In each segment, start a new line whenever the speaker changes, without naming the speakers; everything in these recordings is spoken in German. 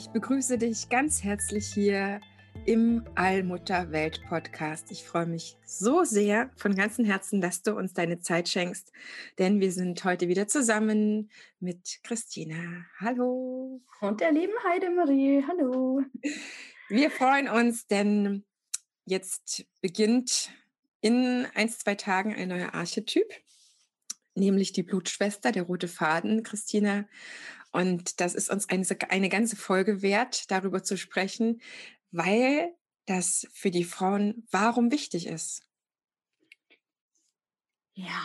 Ich begrüße dich ganz herzlich hier im Allmutter Welt Podcast. Ich freue mich so sehr von ganzem Herzen, dass du uns deine Zeit schenkst, denn wir sind heute wieder zusammen mit Christina. Hallo.
Und der lieben Heidemarie. Hallo.
Wir freuen uns, denn jetzt beginnt in ein, zwei Tagen ein neuer Archetyp, nämlich die Blutschwester, der rote Faden. Christina und das ist uns eine, eine ganze Folge wert, darüber zu sprechen, weil das für die Frauen warum wichtig ist.
Ja,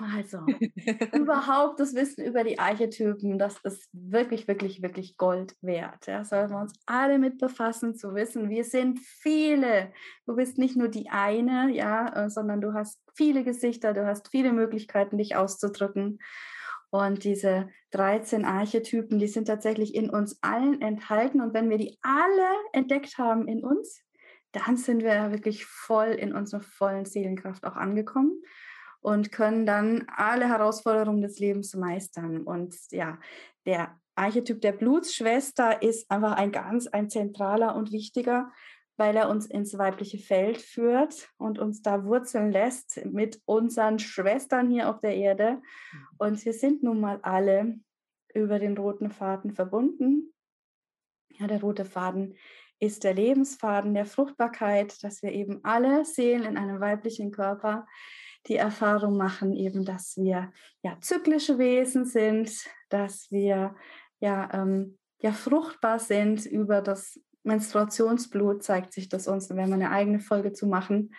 also überhaupt das Wissen über die Archetypen, das ist wirklich, wirklich, wirklich Gold wert. Ja, sollen wir uns alle mit befassen, zu wissen, wir sind viele. Du bist nicht nur die eine, ja, äh, sondern du hast viele Gesichter, du hast viele Möglichkeiten, dich auszudrücken. Und diese 13 Archetypen, die sind tatsächlich in uns allen enthalten. Und wenn wir die alle entdeckt haben in uns, dann sind wir wirklich voll in unserer vollen Seelenkraft auch angekommen und können dann alle Herausforderungen des Lebens meistern. Und ja, der Archetyp der Blutsschwester ist einfach ein ganz, ein zentraler und wichtiger, weil er uns ins weibliche Feld führt und uns da wurzeln lässt mit unseren Schwestern hier auf der Erde. Mhm. Und wir sind nun mal alle über den roten Faden verbunden. Ja, der rote Faden ist der Lebensfaden der Fruchtbarkeit, dass wir eben alle Seelen in einem weiblichen Körper die Erfahrung machen, eben, dass wir ja zyklische Wesen sind, dass wir ja, ähm, ja fruchtbar sind über das Menstruationsblut zeigt sich das uns. Da werden wir eine eigene Folge zu machen.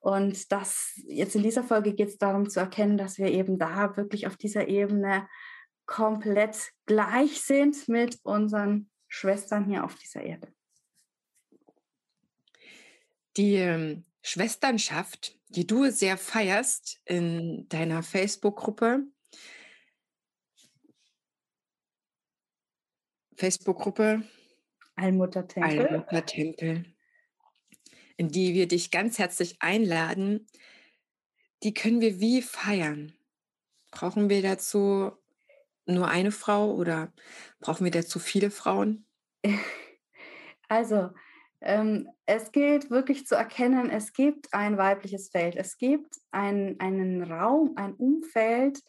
Und das jetzt in dieser Folge geht es darum zu erkennen, dass wir eben da wirklich auf dieser Ebene komplett gleich sind mit unseren Schwestern hier auf dieser Erde.
Die ähm, Schwesternschaft, die du sehr feierst in deiner Facebook-Gruppe, Facebook-Gruppe
Allmuttertempel.
Allmuttertempel, in die wir dich ganz herzlich einladen. Die können wir wie feiern? Brauchen wir dazu nur eine Frau oder brauchen wir dazu viele Frauen?
Also, ähm, es gilt wirklich zu erkennen, es gibt ein weibliches Feld, es gibt ein, einen Raum, ein Umfeld,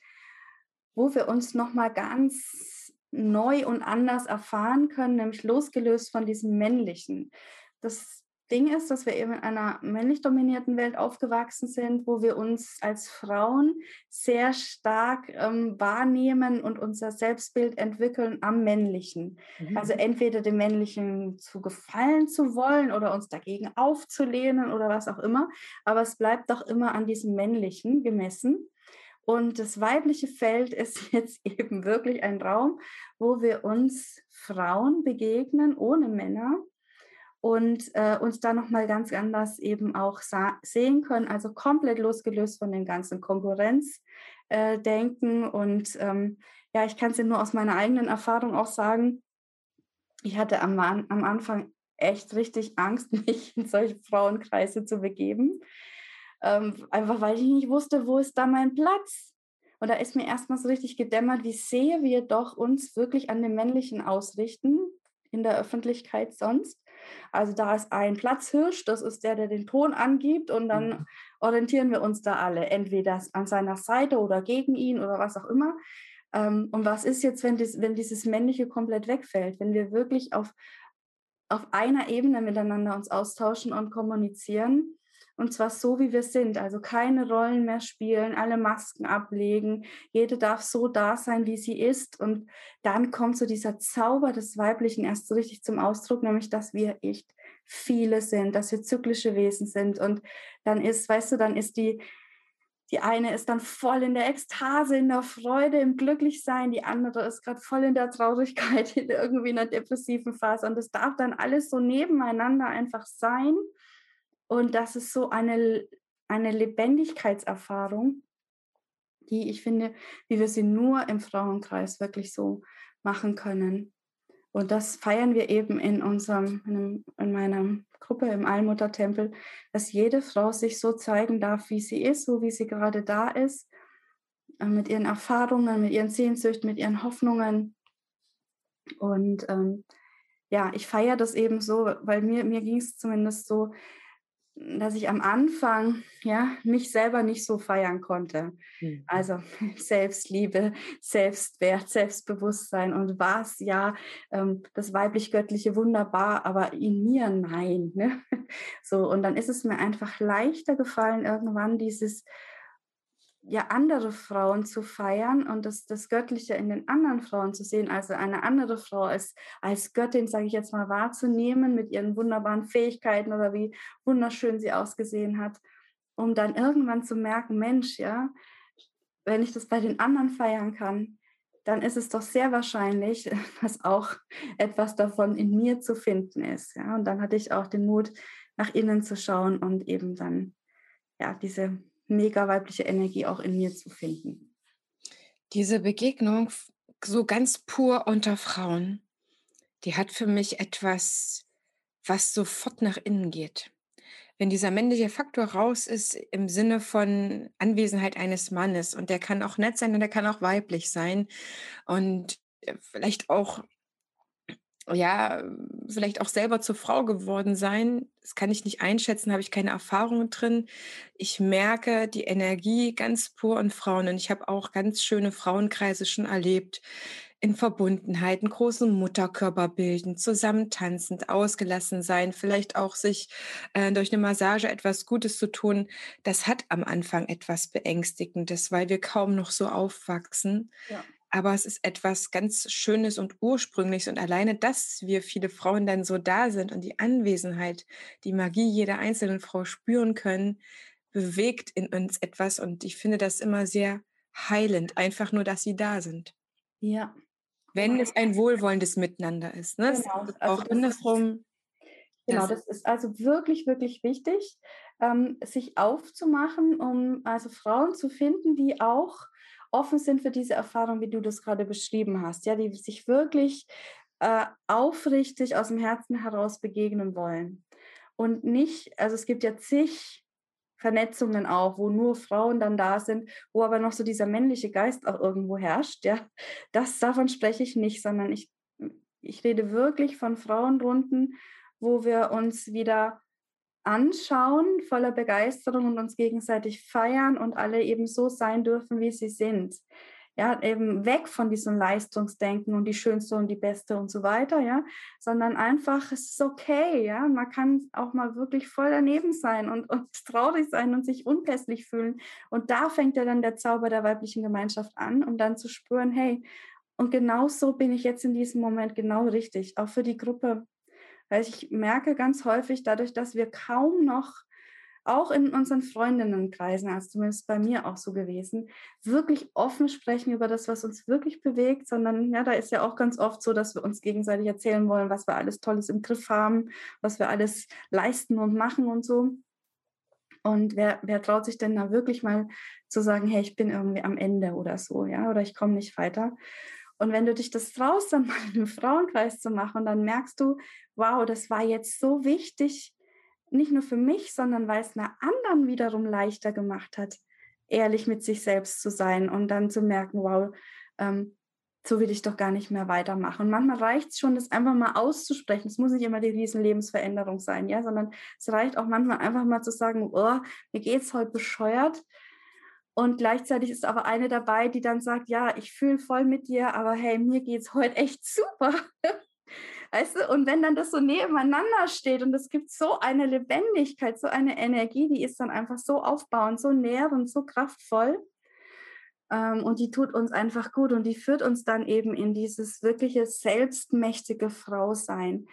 wo wir uns nochmal ganz neu und anders erfahren können, nämlich losgelöst von diesem männlichen. Das Ding ist, dass wir eben in einer männlich dominierten Welt aufgewachsen sind, wo wir uns als Frauen sehr stark ähm, wahrnehmen und unser Selbstbild entwickeln am männlichen. Mhm. Also entweder dem männlichen zu gefallen zu wollen oder uns dagegen aufzulehnen oder was auch immer. Aber es bleibt doch immer an diesem männlichen gemessen. Und das weibliche Feld ist jetzt eben wirklich ein Raum, wo wir uns Frauen begegnen ohne Männer und äh, uns da nochmal ganz anders eben auch sehen können, also komplett losgelöst von dem ganzen Konkurrenzdenken. Äh, und ähm, ja, ich kann es dir nur aus meiner eigenen Erfahrung auch sagen, ich hatte am, am Anfang echt richtig Angst, mich in solche Frauenkreise zu begeben ähm, einfach weil ich nicht wusste, wo ist da mein Platz. Und da ist mir erstmal so richtig gedämmert, wie sehr wir doch uns wirklich an dem Männlichen ausrichten in der Öffentlichkeit sonst. Also da ist ein Platzhirsch, das ist der, der den Ton angibt und dann mhm. orientieren wir uns da alle, entweder an seiner Seite oder gegen ihn oder was auch immer. Ähm, und was ist jetzt, wenn, das, wenn dieses Männliche komplett wegfällt, wenn wir wirklich auf, auf einer Ebene miteinander uns austauschen und kommunizieren und zwar so, wie wir sind. Also keine Rollen mehr spielen, alle Masken ablegen. Jede darf so da sein, wie sie ist. Und dann kommt so dieser Zauber des Weiblichen erst so richtig zum Ausdruck, nämlich, dass wir echt viele sind, dass wir zyklische Wesen sind. Und dann ist, weißt du, dann ist die, die eine ist dann voll in der Ekstase, in der Freude, im Glücklichsein. Die andere ist gerade voll in der Traurigkeit, in irgendwie einer depressiven Phase. Und das darf dann alles so nebeneinander einfach sein. Und das ist so eine, eine Lebendigkeitserfahrung, die ich finde, wie wir sie nur im Frauenkreis wirklich so machen können. Und das feiern wir eben in unserem, in, in meiner Gruppe im Allmuttertempel, dass jede Frau sich so zeigen darf, wie sie ist, so wie sie gerade da ist, äh, mit ihren Erfahrungen, mit ihren Sehnsüchten, mit ihren Hoffnungen. Und ähm, ja, ich feiere das eben so, weil mir, mir ging es zumindest so, dass ich am Anfang ja mich selber nicht so feiern konnte. Mhm. Also Selbstliebe, Selbstwert, Selbstbewusstsein und was ja ähm, das weiblich-göttliche wunderbar, aber in mir nein. Ne? So und dann ist es mir einfach leichter gefallen irgendwann dieses ja andere Frauen zu feiern und das, das Göttliche in den anderen Frauen zu sehen, also eine andere Frau als, als Göttin, sage ich jetzt mal, wahrzunehmen mit ihren wunderbaren Fähigkeiten oder wie wunderschön sie ausgesehen hat, um dann irgendwann zu merken, Mensch, ja, wenn ich das bei den anderen feiern kann, dann ist es doch sehr wahrscheinlich, dass auch etwas davon in mir zu finden ist. Ja? Und dann hatte ich auch den Mut, nach innen zu schauen und eben dann ja diese mega weibliche Energie auch in mir zu finden.
Diese Begegnung so ganz pur unter Frauen, die hat für mich etwas, was sofort nach innen geht. Wenn dieser männliche Faktor raus ist im Sinne von Anwesenheit eines Mannes und der kann auch nett sein und der kann auch weiblich sein und äh, vielleicht auch ja, vielleicht auch selber zur Frau geworden sein. Das kann ich nicht einschätzen, habe ich keine Erfahrung drin. Ich merke die Energie ganz pur in Frauen und ich habe auch ganz schöne Frauenkreise schon erlebt. In Verbundenheit, einen großen Mutterkörper bilden, zusammen tanzend, ausgelassen sein, vielleicht auch sich äh, durch eine Massage etwas Gutes zu tun. Das hat am Anfang etwas Beängstigendes, weil wir kaum noch so aufwachsen. Ja aber es ist etwas ganz Schönes und Ursprüngliches. Und alleine, dass wir viele Frauen dann so da sind und die Anwesenheit, die Magie jeder einzelnen Frau spüren können, bewegt in uns etwas. Und ich finde das immer sehr heilend, einfach nur, dass sie da sind.
Ja.
Wenn es ein wohlwollendes Miteinander ist. Ne? Genau. Also auch andersrum.
Genau, das ist also wirklich, wirklich wichtig, ähm, sich aufzumachen, um also Frauen zu finden, die auch offen sind für diese Erfahrung, wie du das gerade beschrieben hast, ja, die sich wirklich äh, aufrichtig aus dem Herzen heraus begegnen wollen. Und nicht, also es gibt ja zig Vernetzungen auch, wo nur Frauen dann da sind, wo aber noch so dieser männliche Geist auch irgendwo herrscht, ja. Das davon spreche ich nicht, sondern ich, ich rede wirklich von Frauenrunden, wo wir uns wieder anschauen, voller Begeisterung und uns gegenseitig feiern und alle eben so sein dürfen, wie sie sind. Ja, eben weg von diesem Leistungsdenken und die Schönste und die Beste und so weiter, ja, sondern einfach, es ist okay, ja, man kann auch mal wirklich voll daneben sein und, und traurig sein und sich unpässlich fühlen. Und da fängt ja dann der Zauber der weiblichen Gemeinschaft an, um dann zu spüren, hey, und genau so bin ich jetzt in diesem Moment genau richtig, auch für die Gruppe weil ich merke ganz häufig dadurch, dass wir kaum noch, auch in unseren Freundinnenkreisen, also zumindest bei mir auch so gewesen, wirklich offen sprechen über das, was uns wirklich bewegt, sondern ja, da ist ja auch ganz oft so, dass wir uns gegenseitig erzählen wollen, was wir alles Tolles im Griff haben, was wir alles leisten und machen und so. Und wer, wer traut sich denn da wirklich mal zu sagen, hey, ich bin irgendwie am Ende oder so, ja, oder ich komme nicht weiter. Und wenn du dich das traust, dann mal in einem Frauenkreis zu machen, dann merkst du, wow, das war jetzt so wichtig, nicht nur für mich, sondern weil es einer anderen wiederum leichter gemacht hat, ehrlich mit sich selbst zu sein und dann zu merken, wow, ähm, so will ich doch gar nicht mehr weitermachen. Und manchmal reicht es schon, das einfach mal auszusprechen. Es muss nicht immer die riesen Lebensveränderung sein, ja, sondern es reicht auch manchmal einfach mal zu sagen, oh, mir geht's heute bescheuert und gleichzeitig ist aber eine dabei, die dann sagt, ja, ich fühle voll mit dir, aber hey, mir geht es heute echt super. Weißt du, und wenn dann das so nebeneinander steht und es gibt so eine Lebendigkeit, so eine Energie, die ist dann einfach so aufbauend, so nährend, so kraftvoll. Ähm, und die tut uns einfach gut und die führt uns dann eben in dieses wirkliche selbstmächtige Frau sein.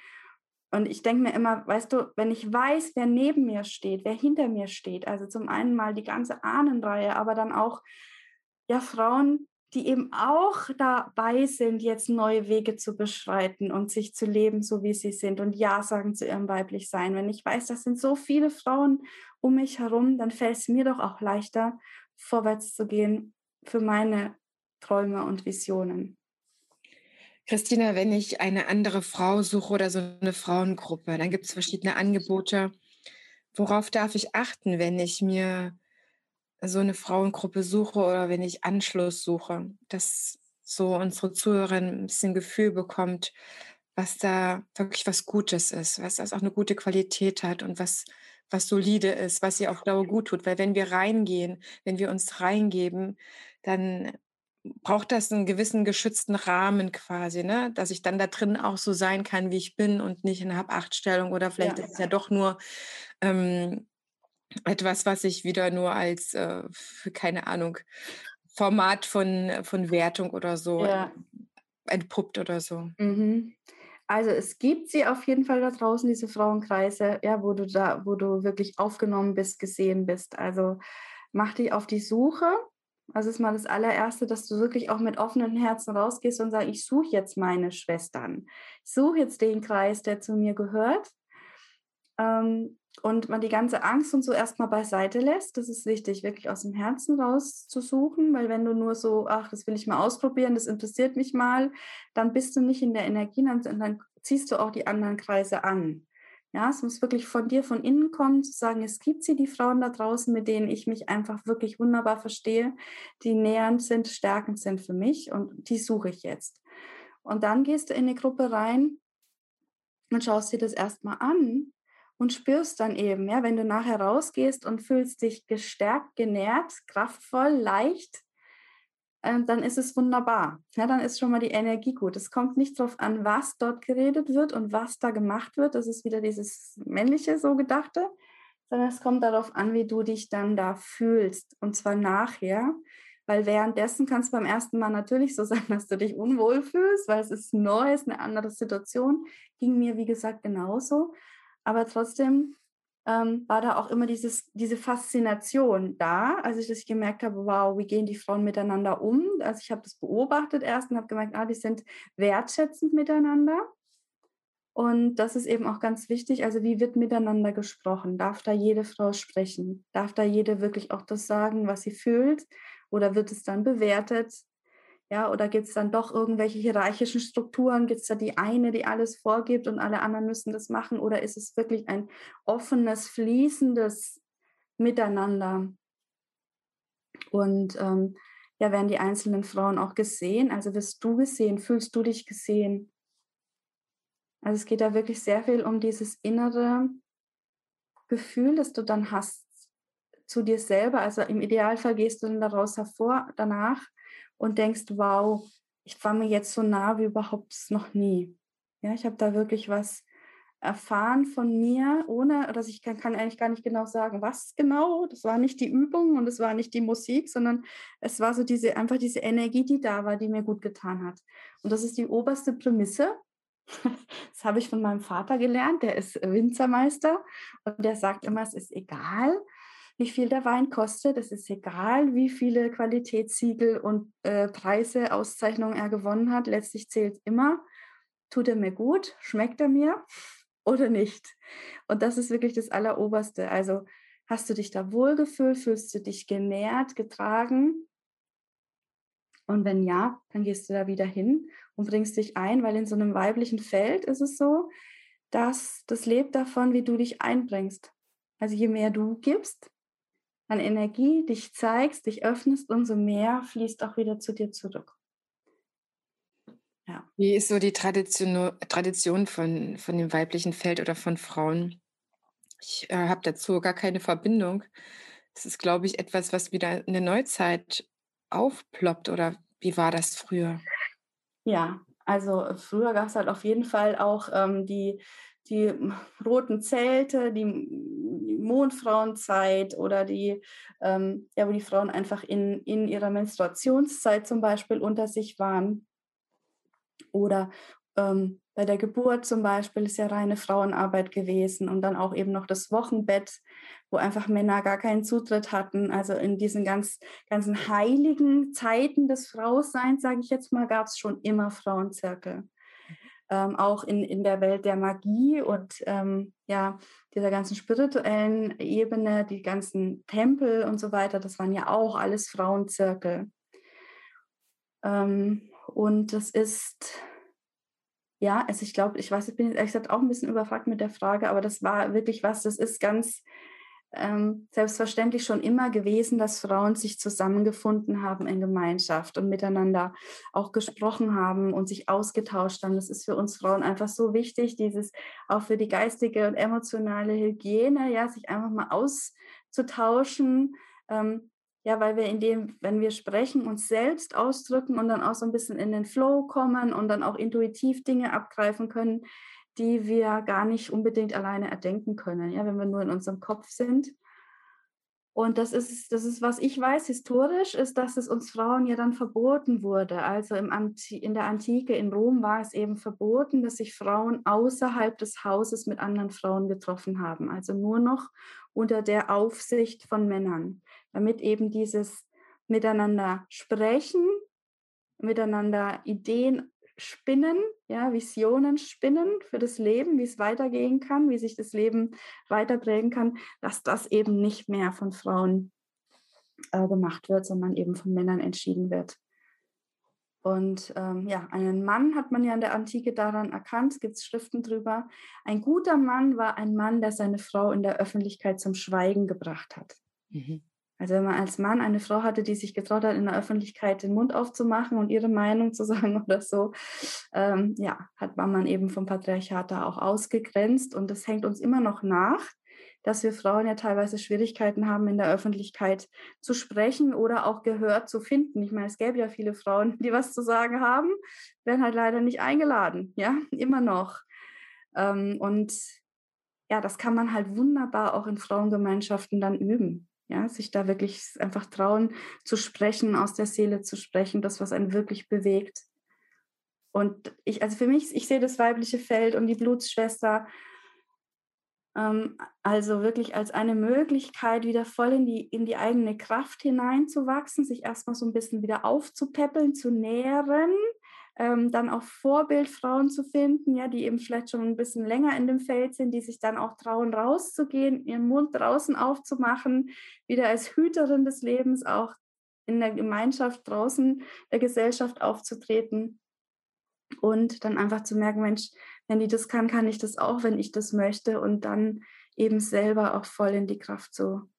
Und ich denke mir immer, weißt du, wenn ich weiß, wer neben mir steht, wer hinter mir steht, also zum einen mal die ganze Ahnenreihe, aber dann auch ja Frauen, die eben auch dabei sind, jetzt neue Wege zu beschreiten und sich zu leben, so wie sie sind und Ja sagen zu ihrem weiblich Sein. Wenn ich weiß, das sind so viele Frauen um mich herum, dann fällt es mir doch auch leichter, vorwärts zu gehen für meine Träume und Visionen.
Christina, wenn ich eine andere Frau suche oder so eine Frauengruppe, dann gibt es verschiedene Angebote. Worauf darf ich achten, wenn ich mir so eine Frauengruppe suche oder wenn ich Anschluss suche, dass so unsere Zuhörerin ein bisschen Gefühl bekommt, was da wirklich was Gutes ist, was das auch eine gute Qualität hat und was, was solide ist, was ihr auf Dauer gut tut. Weil wenn wir reingehen, wenn wir uns reingeben, dann braucht das einen gewissen geschützten Rahmen quasi, ne? dass ich dann da drin auch so sein kann, wie ich bin und nicht in Hab-Acht-Stellung oder vielleicht ja. ist es ja doch nur ähm, etwas, was ich wieder nur als, äh, keine Ahnung, Format von, von Wertung oder so ja. entpuppt oder so.
Mhm. Also es gibt sie auf jeden Fall da draußen, diese Frauenkreise, ja, wo du da, wo du wirklich aufgenommen bist, gesehen bist. Also mach dich auf die Suche. Also ist mal das allererste, dass du wirklich auch mit offenen Herzen rausgehst und sagst, ich suche jetzt meine Schwestern. Ich suche jetzt den Kreis, der zu mir gehört. Ähm, und man die ganze Angst und so erstmal beiseite lässt. Das ist wichtig, wirklich aus dem Herzen rauszusuchen, weil wenn du nur so, ach, das will ich mal ausprobieren, das interessiert mich mal, dann bist du nicht in der Energie, dann, dann ziehst du auch die anderen Kreise an. Ja, es muss wirklich von dir von innen kommen, zu sagen, es gibt sie, die Frauen da draußen, mit denen ich mich einfach wirklich wunderbar verstehe, die nähernd sind, stärkend sind für mich und die suche ich jetzt. Und dann gehst du in eine Gruppe rein und schaust dir das erstmal an und spürst dann eben, ja, wenn du nachher rausgehst und fühlst dich gestärkt, genährt, kraftvoll, leicht, äh, dann ist es wunderbar. Ja, dann ist schon mal die Energie gut. Es kommt nicht darauf an, was dort geredet wird und was da gemacht wird. Das ist wieder dieses männliche so gedachte, sondern es kommt darauf an, wie du dich dann da fühlst und zwar nachher. Weil währenddessen kann es beim ersten Mal natürlich so sein, dass du dich unwohl fühlst, weil es ist neu, es ist eine andere Situation. Ging mir, wie gesagt, genauso. Aber trotzdem ähm, war da auch immer dieses, diese Faszination da, als ich das gemerkt habe, wow, wie gehen die Frauen miteinander um? Also ich habe das beobachtet erst und habe gemerkt, ah, die sind wertschätzend miteinander. Und das ist eben auch ganz wichtig. Also wie wird miteinander gesprochen? Darf da jede Frau sprechen? Darf da jede wirklich auch das sagen, was sie fühlt? Oder wird es dann bewertet? Ja, oder gibt es dann doch irgendwelche hierarchischen Strukturen? Gibt es da die eine, die alles vorgibt und alle anderen müssen das machen? Oder ist es wirklich ein offenes, fließendes Miteinander? Und ähm, ja, werden die einzelnen Frauen auch gesehen? Also wirst du gesehen? Fühlst du dich gesehen? Also es geht da wirklich sehr viel um dieses innere Gefühl, das du dann hast zu dir selber. Also im Idealfall gehst du dann daraus hervor danach und denkst, wow, ich war mir jetzt so nah wie überhaupt noch nie. Ja, ich habe da wirklich was erfahren von mir, ohne, dass ich kann, kann, eigentlich gar nicht genau sagen, was genau. Das war nicht die Übung und es war nicht die Musik, sondern es war so diese, einfach diese Energie, die da war, die mir gut getan hat. Und das ist die oberste Prämisse. Das habe ich von meinem Vater gelernt, der ist Winzermeister und der sagt immer, es ist egal, wie viel der Wein kostet. Es ist egal, wie viele Qualitätssiegel und äh, Preise, Auszeichnungen er gewonnen hat. Letztlich zählt immer, tut er mir gut, schmeckt er mir oder nicht. Und das ist wirklich das Alleroberste. Also hast du dich da wohlgefühlt, fühlst du dich genährt, getragen? Und wenn ja, dann gehst du da wieder hin und bringst dich ein, weil in so einem weiblichen Feld ist es so, dass das lebt davon, wie du dich einbringst. Also je mehr du gibst, an Energie dich zeigst, dich öffnest, umso mehr fließt auch wieder zu dir zurück.
Ja. Wie ist so die Tradition, Tradition von, von dem weiblichen Feld oder von Frauen? Ich äh, habe dazu gar keine Verbindung. Das ist, glaube ich, etwas, was wieder in der Neuzeit aufploppt. Oder wie war das früher?
Ja, also äh, früher gab es halt auf jeden Fall auch ähm, die die roten Zelte, die Mondfrauenzeit oder die, ähm, ja, wo die Frauen einfach in, in ihrer Menstruationszeit zum Beispiel unter sich waren. Oder ähm, bei der Geburt zum Beispiel ist ja reine Frauenarbeit gewesen und dann auch eben noch das Wochenbett, wo einfach Männer gar keinen Zutritt hatten. Also in diesen ganz, ganzen heiligen Zeiten des Frauseins, sage ich jetzt mal, gab es schon immer Frauenzirkel. Ähm, auch in, in der Welt der Magie und ähm, ja, dieser ganzen spirituellen Ebene, die ganzen Tempel und so weiter, das waren ja auch alles Frauenzirkel. Ähm, und das ist ja, also ich glaube, ich weiß, ich bin jetzt ehrlich gesagt auch ein bisschen überfragt mit der Frage, aber das war wirklich was, das ist ganz ähm, selbstverständlich schon immer gewesen, dass Frauen sich zusammengefunden haben in Gemeinschaft und miteinander auch gesprochen haben und sich ausgetauscht haben. Das ist für uns Frauen einfach so wichtig, dieses auch für die geistige und emotionale Hygiene, ja, sich einfach mal auszutauschen. Ähm, ja, weil wir in dem, wenn wir sprechen, uns selbst ausdrücken und dann auch so ein bisschen in den Flow kommen und dann auch intuitiv Dinge abgreifen können, die wir gar nicht unbedingt alleine erdenken können, ja, wenn wir nur in unserem Kopf sind. Und das ist, das ist, was ich weiß, historisch ist, dass es uns Frauen ja dann verboten wurde. Also im in der Antike in Rom war es eben verboten, dass sich Frauen außerhalb des Hauses mit anderen Frauen getroffen haben. Also nur noch unter der Aufsicht von Männern, damit eben dieses Miteinander sprechen, miteinander Ideen spinnen, ja, Visionen spinnen für das Leben, wie es weitergehen kann, wie sich das Leben weiterprägen kann, dass das eben nicht mehr von Frauen äh, gemacht wird, sondern eben von Männern entschieden wird. Und ähm, ja, einen Mann hat man ja in der Antike daran erkannt, es gibt Schriften drüber. Ein guter Mann war ein Mann, der seine Frau in der Öffentlichkeit zum Schweigen gebracht hat. Mhm. Also wenn man als Mann eine Frau hatte, die sich getraut hat, in der Öffentlichkeit den Mund aufzumachen und ihre Meinung zu sagen oder so, ähm, ja, hat man eben vom Patriarchat da auch ausgegrenzt. Und das hängt uns immer noch nach, dass wir Frauen ja teilweise Schwierigkeiten haben, in der Öffentlichkeit zu sprechen oder auch Gehör zu finden. Ich meine, es gäbe ja viele Frauen, die was zu sagen haben, werden halt leider nicht eingeladen, ja, immer noch. Ähm, und ja, das kann man halt wunderbar auch in Frauengemeinschaften dann üben. Ja, sich da wirklich einfach trauen zu sprechen, aus der Seele zu sprechen, das, was einen wirklich bewegt. Und ich, also für mich, ich sehe das weibliche Feld und die Blutsschwester ähm, also wirklich als eine Möglichkeit, wieder voll in die, in die eigene Kraft hineinzuwachsen, sich erstmal so ein bisschen wieder aufzupäppeln, zu nähren, ähm, dann auch Vorbildfrauen zu finden, ja, die eben vielleicht schon ein bisschen länger in dem Feld sind, die sich dann auch trauen, rauszugehen, ihren Mund draußen aufzumachen, wieder als Hüterin des Lebens auch in der Gemeinschaft draußen der Gesellschaft aufzutreten und dann einfach zu merken, Mensch, wenn die das kann, kann ich das auch, wenn ich das möchte und dann eben selber auch voll in die Kraft zu,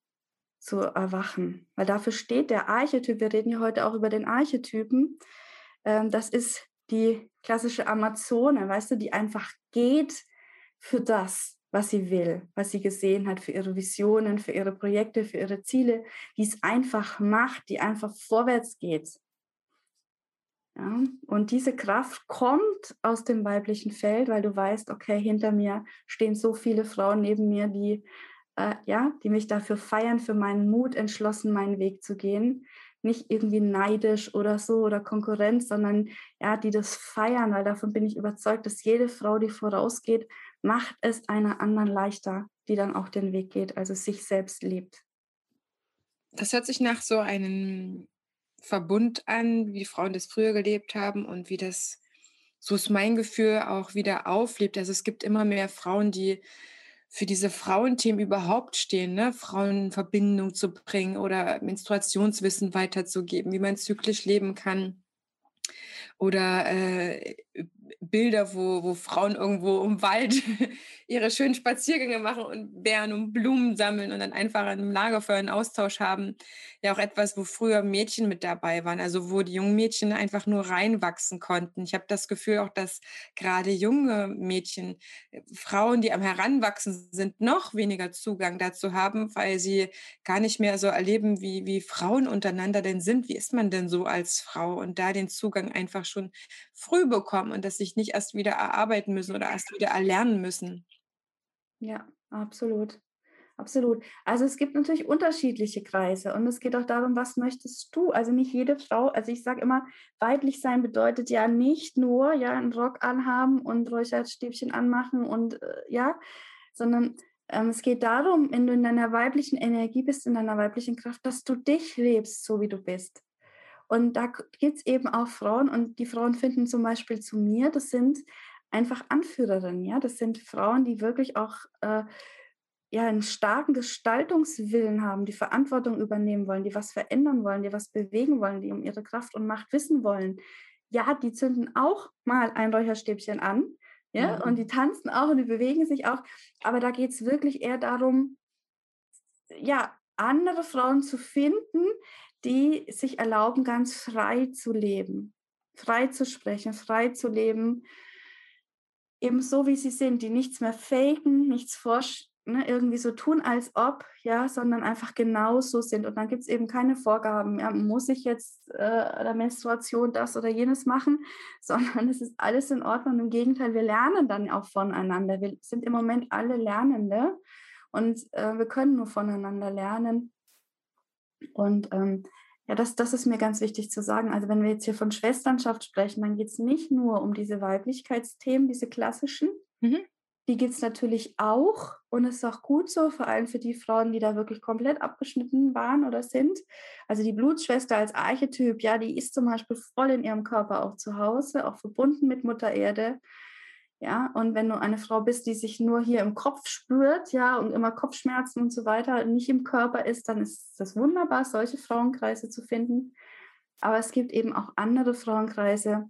zu erwachen. Weil dafür steht der Archetyp, wir reden ja heute auch über den Archetypen, ähm, das ist die klassische Amazone, weißt du, die einfach geht für das, was sie will, was sie gesehen hat, für ihre Visionen, für ihre Projekte, für ihre Ziele, die es einfach macht, die einfach vorwärts geht. Ja, und diese Kraft kommt aus dem weiblichen Feld, weil du weißt, okay, hinter mir stehen so viele Frauen neben mir, die, äh, ja, die mich dafür feiern, für meinen Mut entschlossen, meinen Weg zu gehen, nicht irgendwie neidisch oder so oder Konkurrenz, sondern ja, die das feiern, weil davon bin ich überzeugt, dass jede Frau, die vorausgeht, macht es einer anderen leichter, die dann auch den Weg geht, also sich selbst lebt.
Das hört sich nach so einem Verbund an, wie Frauen das früher gelebt haben und wie das, so ist mein Gefühl, auch wieder auflebt. Also es gibt immer mehr Frauen, die für diese Frauenthemen überhaupt stehen, ne? Frauen in Verbindung zu bringen oder Menstruationswissen weiterzugeben, wie man zyklisch leben kann. Oder äh, Bilder, wo, wo Frauen irgendwo im Wald ihre schönen Spaziergänge machen und Bären und Blumen sammeln und dann einfach an einem Lagerfeuer einen Austausch haben. Ja, auch etwas, wo früher Mädchen mit dabei waren, also wo die jungen Mädchen einfach nur reinwachsen konnten. Ich habe das Gefühl auch, dass gerade junge Mädchen, äh, Frauen, die am Heranwachsen sind, noch weniger Zugang dazu haben, weil sie gar nicht mehr so erleben, wie, wie Frauen untereinander denn sind. Wie ist man denn so als Frau? Und da den Zugang einfach schon früh bekommen und dass sich nicht erst wieder erarbeiten müssen oder erst wieder erlernen müssen.
Ja, absolut. absolut. Also es gibt natürlich unterschiedliche Kreise und es geht auch darum, was möchtest du? Also nicht jede Frau, also ich sage immer, weiblich sein bedeutet ja nicht nur ja einen Rock anhaben und Räucherstäbchen anmachen und äh, ja, sondern ähm, es geht darum, wenn du in deiner weiblichen Energie bist, in deiner weiblichen Kraft, dass du dich lebst, so wie du bist. Und da gibt es eben auch Frauen und die Frauen finden zum Beispiel zu mir, das sind einfach Anführerinnen, ja, das sind Frauen, die wirklich auch äh, ja, einen starken Gestaltungswillen haben, die Verantwortung übernehmen wollen, die was verändern wollen, die was bewegen wollen, die um ihre Kraft und Macht wissen wollen. Ja, die zünden auch mal ein Räucherstäbchen an, ja, mhm. und die tanzen auch und die bewegen sich auch. Aber da geht es wirklich eher darum, ja, andere Frauen zu finden, die sich erlauben, ganz frei zu leben, frei zu sprechen, frei zu leben, eben so wie sie sind, die nichts mehr faken, nichts forschen ne, irgendwie so tun, als ob, ja, sondern einfach genau so sind. Und dann gibt es eben keine Vorgaben, ja, muss ich jetzt äh, der Menstruation das oder jenes machen, sondern es ist alles in Ordnung. Im Gegenteil, wir lernen dann auch voneinander. Wir sind im Moment alle Lernende und äh, wir können nur voneinander lernen. Und ähm, ja, das, das ist mir ganz wichtig zu sagen. Also wenn wir jetzt hier von Schwesternschaft sprechen, dann geht es nicht nur um diese Weiblichkeitsthemen, diese klassischen, mhm. Die gibt es natürlich auch und es ist auch gut so, vor allem für die Frauen, die da wirklich komplett abgeschnitten waren oder sind. Also die Blutschwester als Archetyp, ja, die ist zum Beispiel voll in ihrem Körper auch zu Hause, auch verbunden mit Mutter Erde. Ja, und wenn du eine Frau bist, die sich nur hier im Kopf spürt, ja, und immer Kopfschmerzen und so weiter, nicht im Körper ist, dann ist das wunderbar, solche Frauenkreise zu finden. Aber es gibt eben auch andere Frauenkreise,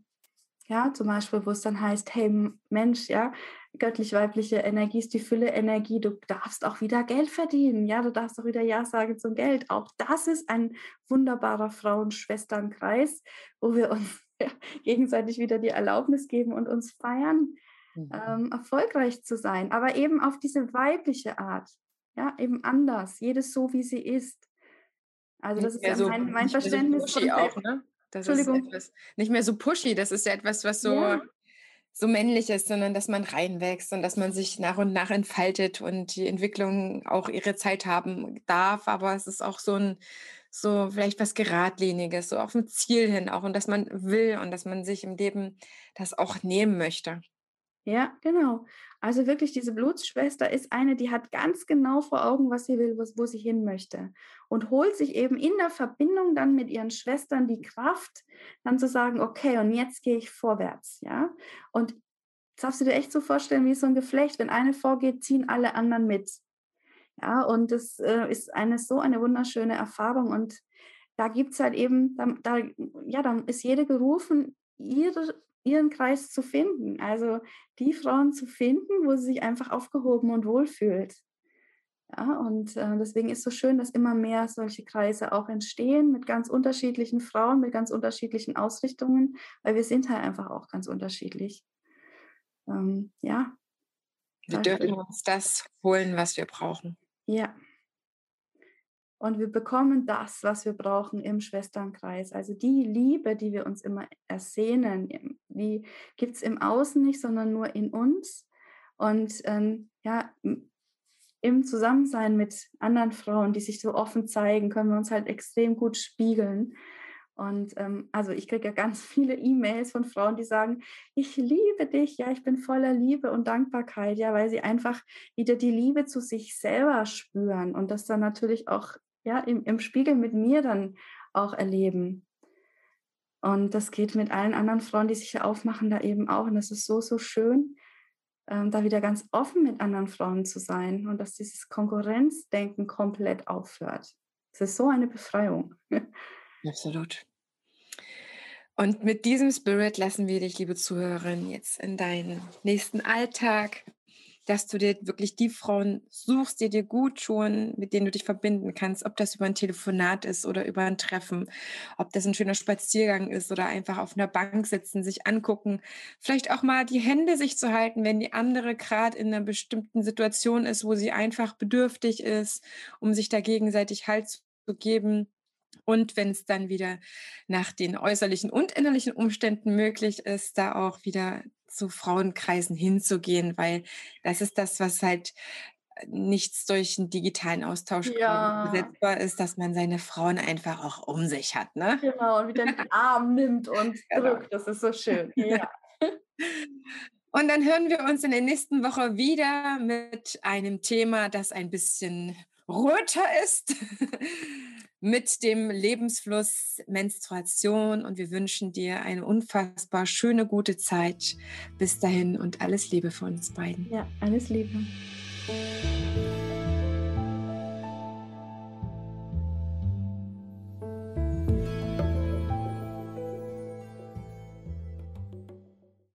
ja, zum Beispiel, wo es dann heißt, hey Mensch, ja, göttlich-weibliche Energie ist die Fülle-Energie. Du darfst auch wieder Geld verdienen. Ja, du darfst auch wieder Ja sagen zum Geld. Auch das ist ein wunderbarer Frauen-Schwesternkreis, wo wir uns ja, gegenseitig wieder die Erlaubnis geben und uns feiern, mhm. ähm, erfolgreich zu sein. Aber eben auf diese weibliche Art. Ja, eben anders. Jedes so, wie sie ist. Also, das ist ja so, mein, mein Verständnis.
So von auch, ne? Das Entschuldigung. Ist etwas, nicht mehr so pushy. Das ist ja etwas, was so. Ja so männlich ist, sondern dass man reinwächst und dass man sich nach und nach entfaltet und die Entwicklung auch ihre Zeit haben darf. Aber es ist auch so ein, so vielleicht was Geradliniges, so auf ein Ziel hin auch und dass man will und dass man sich im Leben das auch nehmen möchte.
Ja, genau. Also wirklich, diese Blutsschwester ist eine, die hat ganz genau vor Augen, was sie will, wo, wo sie hin möchte. Und holt sich eben in der Verbindung dann mit ihren Schwestern die Kraft, dann zu sagen, okay, und jetzt gehe ich vorwärts. Ja. Und das darfst du dir echt so vorstellen, wie so ein Geflecht. Wenn eine vorgeht, ziehen alle anderen mit. Ja, und das äh, ist eine so eine wunderschöne Erfahrung. Und da gibt es halt eben, da, da, ja, dann ist jede gerufen, ihre ihren Kreis zu finden. Also die Frauen zu finden, wo sie sich einfach aufgehoben und wohlfühlt. Ja, und äh, deswegen ist es so schön, dass immer mehr solche Kreise auch entstehen mit ganz unterschiedlichen Frauen, mit ganz unterschiedlichen Ausrichtungen, weil wir sind halt einfach auch ganz unterschiedlich. Ähm, ja.
Wir dürfen uns das holen, was wir brauchen.
Ja. Und wir bekommen das, was wir brauchen im Schwesternkreis. Also die Liebe, die wir uns immer ersehnen, die gibt es im Außen nicht, sondern nur in uns. Und ähm, ja, im Zusammensein mit anderen Frauen, die sich so offen zeigen, können wir uns halt extrem gut spiegeln. Und ähm, also ich kriege ja ganz viele E-Mails von Frauen, die sagen, ich liebe dich, ja, ich bin voller Liebe und Dankbarkeit, ja, weil sie einfach wieder die Liebe zu sich selber spüren und das dann natürlich auch ja, im, im Spiegel mit mir dann auch erleben. Und das geht mit allen anderen Frauen, die sich aufmachen, da eben auch. Und das ist so, so schön, ähm, da wieder ganz offen mit anderen Frauen zu sein und dass dieses Konkurrenzdenken komplett aufhört. Es ist so eine Befreiung.
Absolut. Und mit diesem Spirit lassen wir dich, liebe Zuhörerin, jetzt in deinen nächsten Alltag, dass du dir wirklich die Frauen suchst, die dir gut tun, mit denen du dich verbinden kannst, ob das über ein Telefonat ist oder über ein Treffen, ob das ein schöner Spaziergang ist oder einfach auf einer Bank sitzen, sich angucken, vielleicht auch mal die Hände sich zu halten, wenn die andere gerade in einer bestimmten Situation ist, wo sie einfach bedürftig ist, um sich da gegenseitig Halt zu geben. Und wenn es dann wieder nach den äußerlichen und innerlichen Umständen möglich ist, da auch wieder zu Frauenkreisen hinzugehen, weil das ist das, was halt nichts durch einen digitalen Austausch ja. besetzbar ist, dass man seine Frauen einfach auch um sich hat. Ne?
Genau, und wieder den Arm nimmt und genau. drückt. Das ist so schön. Ja.
Und dann hören wir uns in der nächsten Woche wieder mit einem Thema, das ein bisschen röter ist, mit dem Lebensfluss Menstruation. Und wir wünschen dir eine unfassbar schöne, gute Zeit. Bis dahin und alles Liebe von uns beiden.
Ja, alles Liebe.